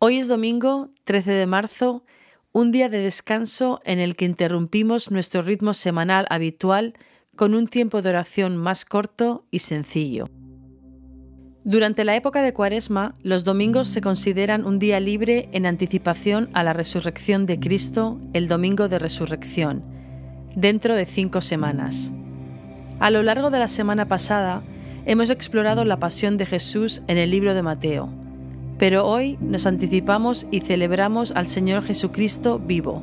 Hoy es domingo 13 de marzo, un día de descanso en el que interrumpimos nuestro ritmo semanal habitual con un tiempo de oración más corto y sencillo. Durante la época de Cuaresma, los domingos se consideran un día libre en anticipación a la resurrección de Cristo, el domingo de resurrección, dentro de cinco semanas. A lo largo de la semana pasada, hemos explorado la pasión de Jesús en el libro de Mateo pero hoy nos anticipamos y celebramos al Señor Jesucristo vivo,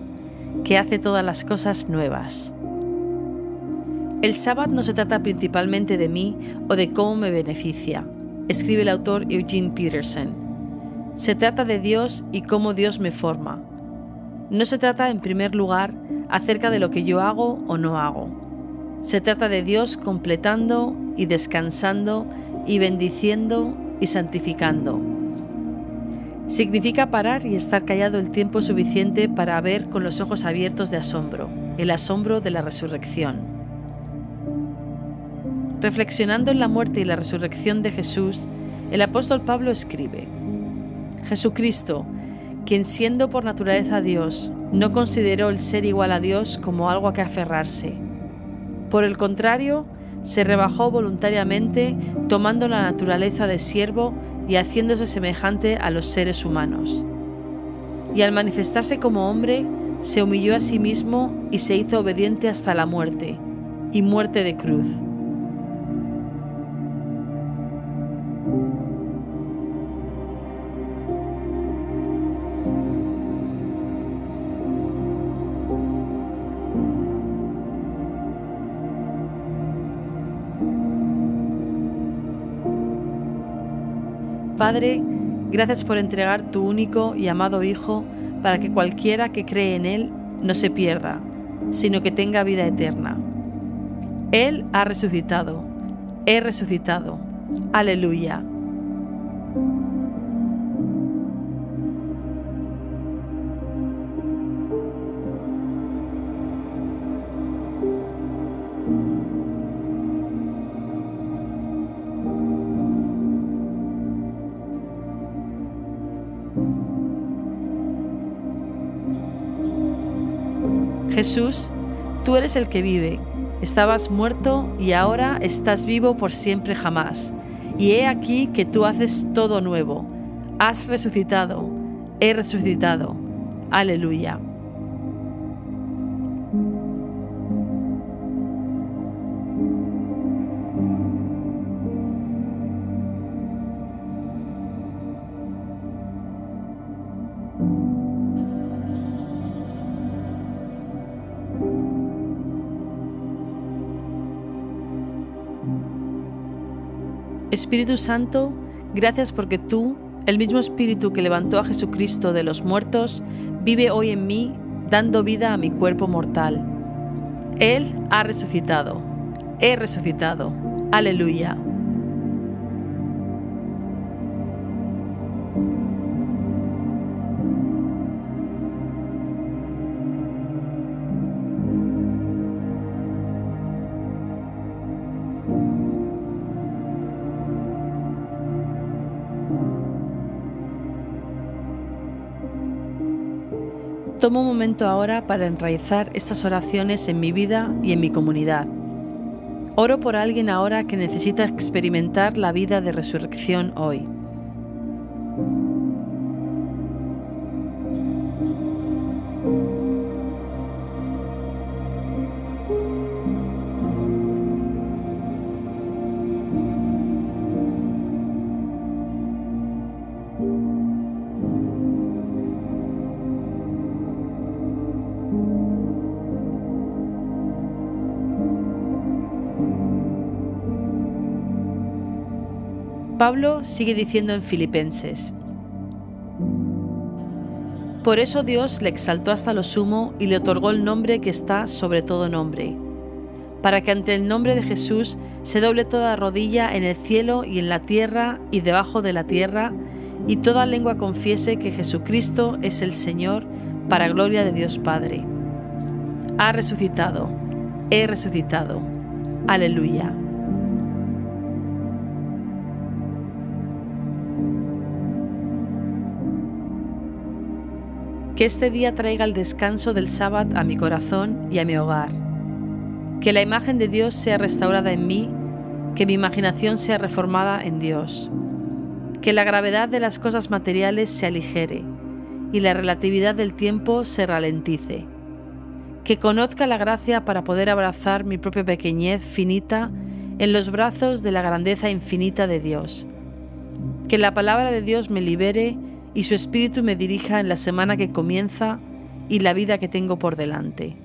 que hace todas las cosas nuevas. El sábado no se trata principalmente de mí o de cómo me beneficia, escribe el autor Eugene Peterson. Se trata de Dios y cómo Dios me forma. No se trata en primer lugar acerca de lo que yo hago o no hago. Se trata de Dios completando y descansando y bendiciendo y santificando Significa parar y estar callado el tiempo suficiente para ver con los ojos abiertos de asombro, el asombro de la resurrección. Reflexionando en la muerte y la resurrección de Jesús, el apóstol Pablo escribe, Jesucristo, quien siendo por naturaleza Dios, no consideró el ser igual a Dios como algo a que aferrarse. Por el contrario, se rebajó voluntariamente tomando la naturaleza de siervo y haciéndose semejante a los seres humanos. Y al manifestarse como hombre, se humilló a sí mismo y se hizo obediente hasta la muerte, y muerte de cruz. Padre, gracias por entregar tu único y amado Hijo para que cualquiera que cree en Él no se pierda, sino que tenga vida eterna. Él ha resucitado, he resucitado. Aleluya. Jesús, tú eres el que vive. Estabas muerto y ahora estás vivo por siempre jamás. Y he aquí que tú haces todo nuevo. Has resucitado. He resucitado. Aleluya. Espíritu Santo, gracias porque tú, el mismo Espíritu que levantó a Jesucristo de los muertos, vive hoy en mí, dando vida a mi cuerpo mortal. Él ha resucitado. He resucitado. Aleluya. Tomo un momento ahora para enraizar estas oraciones en mi vida y en mi comunidad. Oro por alguien ahora que necesita experimentar la vida de resurrección hoy. Pablo sigue diciendo en Filipenses, Por eso Dios le exaltó hasta lo sumo y le otorgó el nombre que está sobre todo nombre, para que ante el nombre de Jesús se doble toda rodilla en el cielo y en la tierra y debajo de la tierra, y toda lengua confiese que Jesucristo es el Señor, para gloria de Dios Padre. Ha resucitado, he resucitado. Aleluya. Que este día traiga el descanso del sábado a mi corazón y a mi hogar. Que la imagen de Dios sea restaurada en mí, que mi imaginación sea reformada en Dios. Que la gravedad de las cosas materiales se aligere y la relatividad del tiempo se ralentice. Que conozca la gracia para poder abrazar mi propia pequeñez finita en los brazos de la grandeza infinita de Dios. Que la palabra de Dios me libere y su espíritu me dirija en la semana que comienza y la vida que tengo por delante.